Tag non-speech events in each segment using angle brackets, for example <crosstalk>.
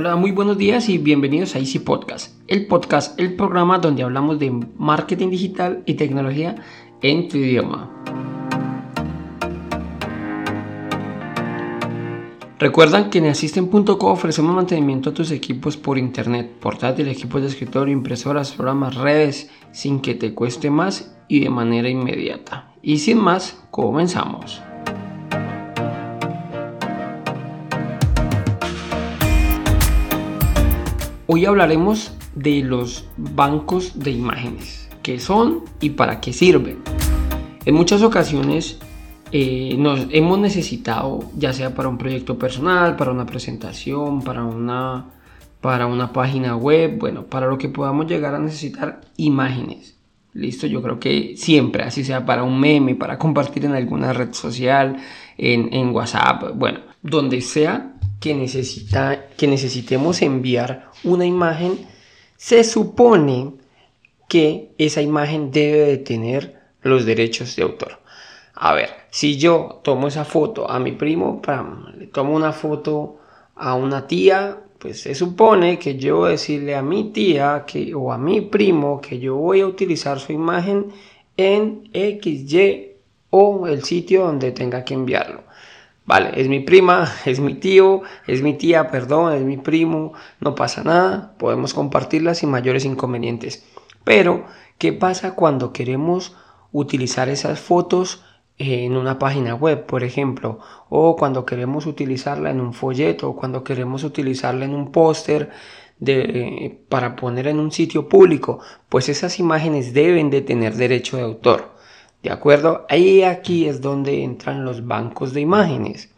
Hola, muy buenos días y bienvenidos a Easy Podcast, el podcast, el programa donde hablamos de marketing digital y tecnología en tu idioma. Recuerdan que en Asisten.co ofrecemos mantenimiento a tus equipos por internet, portátil, equipos de escritorio, impresoras, programas, redes, sin que te cueste más y de manera inmediata. Y sin más, comenzamos. Hoy hablaremos de los bancos de imágenes, qué son y para qué sirven. En muchas ocasiones eh, nos hemos necesitado, ya sea para un proyecto personal, para una presentación, para una, para una página web, bueno, para lo que podamos llegar a necesitar imágenes. Listo, yo creo que siempre, así sea para un meme, para compartir en alguna red social, en, en WhatsApp, bueno, donde sea que, necesita, que necesitemos enviar una imagen, se supone que esa imagen debe de tener los derechos de autor. A ver, si yo tomo esa foto a mi primo, le tomo una foto a una tía, pues se supone que yo decirle a mi tía que, o a mi primo que yo voy a utilizar su imagen en XY o el sitio donde tenga que enviarlo. Vale, es mi prima, <laughs> es mi tío, es mi tía, perdón, es mi primo, no pasa nada, podemos compartirla sin mayores inconvenientes. Pero, ¿qué pasa cuando queremos utilizar esas fotos en una página web, por ejemplo, o cuando queremos utilizarla en un folleto, o cuando queremos utilizarla en un póster de, para poner en un sitio público, pues esas imágenes deben de tener derecho de autor. ¿De acuerdo? Ahí aquí es donde entran los bancos de imágenes.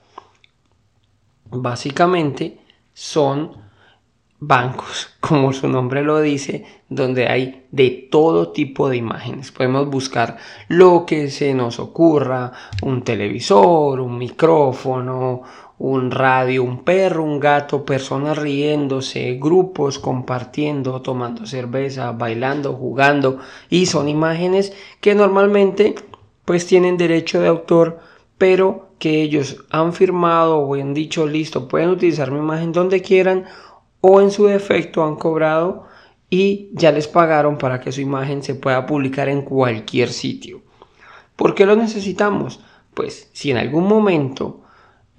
Básicamente son bancos, <laughs> como su nombre lo dice, donde hay de todo tipo de imágenes. Podemos buscar lo que se nos ocurra, un televisor, un micrófono, un radio, un perro, un gato, personas riéndose, grupos compartiendo, tomando cerveza, bailando, jugando y son imágenes que normalmente pues tienen derecho de autor, pero que ellos han firmado o han dicho listo, pueden utilizar mi imagen donde quieran o en su defecto han cobrado y ya les pagaron para que su imagen se pueda publicar en cualquier sitio. ¿Por qué lo necesitamos? Pues si en algún momento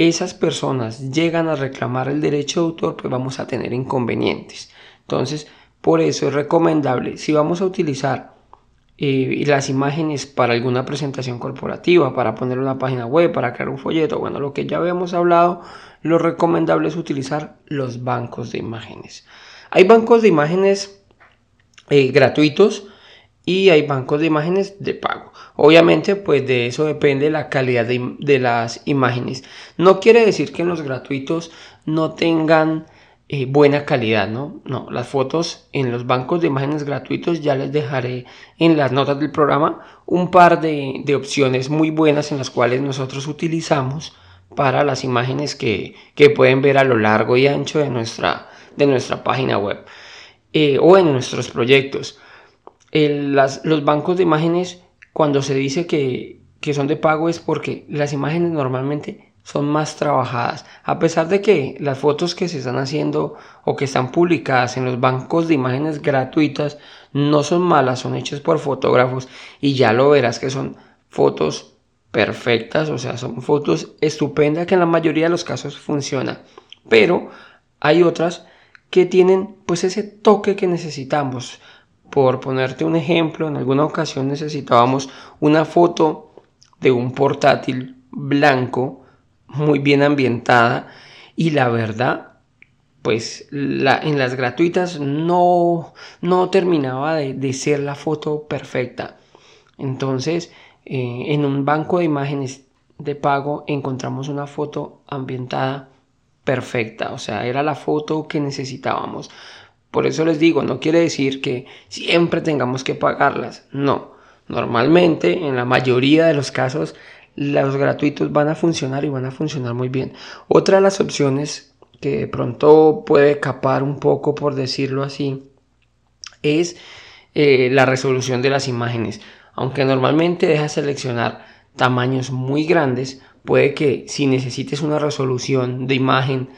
esas personas llegan a reclamar el derecho de autor, pues vamos a tener inconvenientes. Entonces, por eso es recomendable, si vamos a utilizar eh, las imágenes para alguna presentación corporativa, para poner una página web, para crear un folleto, bueno, lo que ya habíamos hablado, lo recomendable es utilizar los bancos de imágenes. Hay bancos de imágenes eh, gratuitos y hay bancos de imágenes de pago. Obviamente, pues de eso depende la calidad de, las imágenes. No quiere decir que los gratuitos no tengan eh, buena calidad, ¿no? No, las fotos en los bancos de imágenes gratuitos ya les dejaré en las notas del programa un par de, opciones muy buenas en las cuales nosotros utilizamos para las imágenes que, pueden ver a lo largo y ancho de nuestra, de nuestra página web eh, o en nuestros proyectos los bancos de imágenes, cuando se dice que, que son de pago, es porque las imágenes normalmente son más trabajadas. A pesar de que las fotos que se están haciendo o que están publicadas en los bancos de imágenes gratuitas no son malas, son hechas por fotógrafos y ya lo verás que son fotos perfectas, o sea, son fotos estupendas que en la mayoría de los casos funcionan. Pero hay otras que tienen pues ese toque que necesitamos. Por ponerte un ejemplo, en alguna ocasión necesitábamos una foto de un portátil blanco, muy bien ambientada, y la verdad, pues en las gratuitas no, no terminaba de, ser la foto perfecta. Entonces, eh, en un banco de imágenes de pago encontramos una foto ambientada perfecta, o sea, era la foto que necesitábamos. Por eso les digo, no quiere decir que siempre tengamos que pagarlas. No, normalmente, en la mayoría de los casos, los gratuitos van a funcionar y van a funcionar muy bien. Otra de las opciones que de pronto puede capar un poco, por decirlo así, es eh, la resolución de las imágenes. Aunque normalmente deja seleccionar tamaños muy grandes, puede que si necesites una resolución de imagen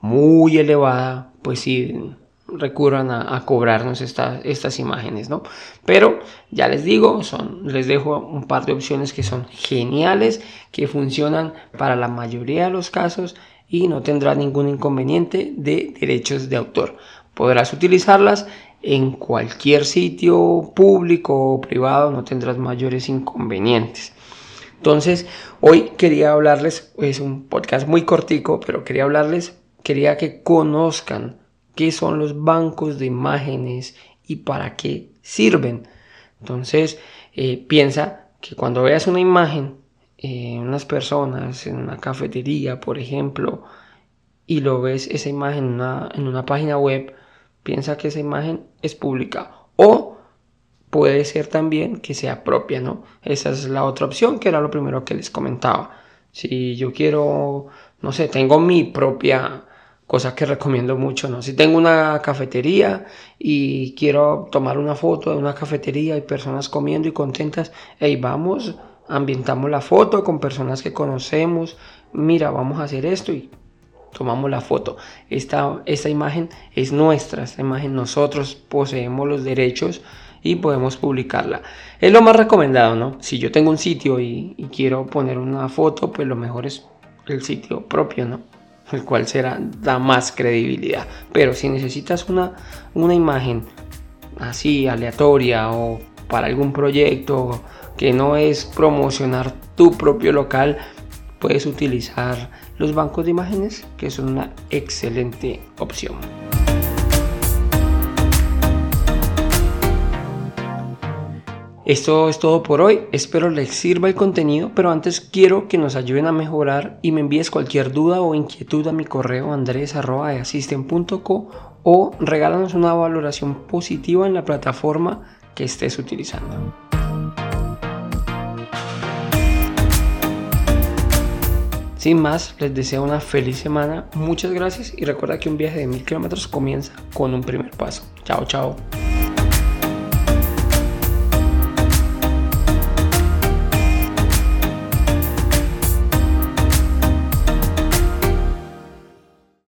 muy elevada, pues sí recurran a, cobrarnos estas imágenes, ¿no? Pero ya les digo, son, les dejo un par de opciones que son geniales, que funcionan para la mayoría de los casos y no tendrá ningún inconveniente de derechos de autor. Podrás utilizarlas en cualquier sitio público o privado, no tendrás mayores inconvenientes. Entonces, hoy quería hablarles, es un podcast muy cortico, pero quería hablarles, quería que conozcan qué son los bancos de imágenes y para qué sirven. Entonces, eh, piensa que cuando veas una imagen en unas personas, en una cafetería, por ejemplo, y lo ves esa imagen en una, en una página web, piensa que esa imagen es pública o puede ser también que sea propia, ¿no? Esa es la otra opción que era lo primero que les comentaba. Si yo quiero, no sé, tengo mi propia cosa que recomiendo mucho, ¿no? Si tengo una cafetería y quiero tomar una foto de una cafetería y personas comiendo y contentas, hey, vamos, ambientamos la foto con personas que conocemos, mira, vamos a hacer esto y tomamos la foto. Esta, esta imagen es nuestra, esta imagen nosotros poseemos los derechos y podemos publicarla. Es lo más recomendado, ¿no? Si yo tengo un sitio y, y quiero poner una foto, pues lo mejor es el sitio propio, ¿no? El cual será, da más credibilidad. Pero si necesitas una, una imagen así aleatoria o para algún proyecto que no es promocionar tu propio local, puedes utilizar los bancos de imágenes, que son una excelente opción. Esto es todo por hoy, espero les sirva el contenido, pero antes quiero que nos ayuden a mejorar y me envíes cualquier duda o inquietud a mi correo andres.easisten.co o regálanos una valoración positiva en la plataforma que estés utilizando. Sin más, les deseo una feliz semana, muchas gracias y recuerda que un viaje de mil kilómetros comienza con un primer paso. Chao, chao.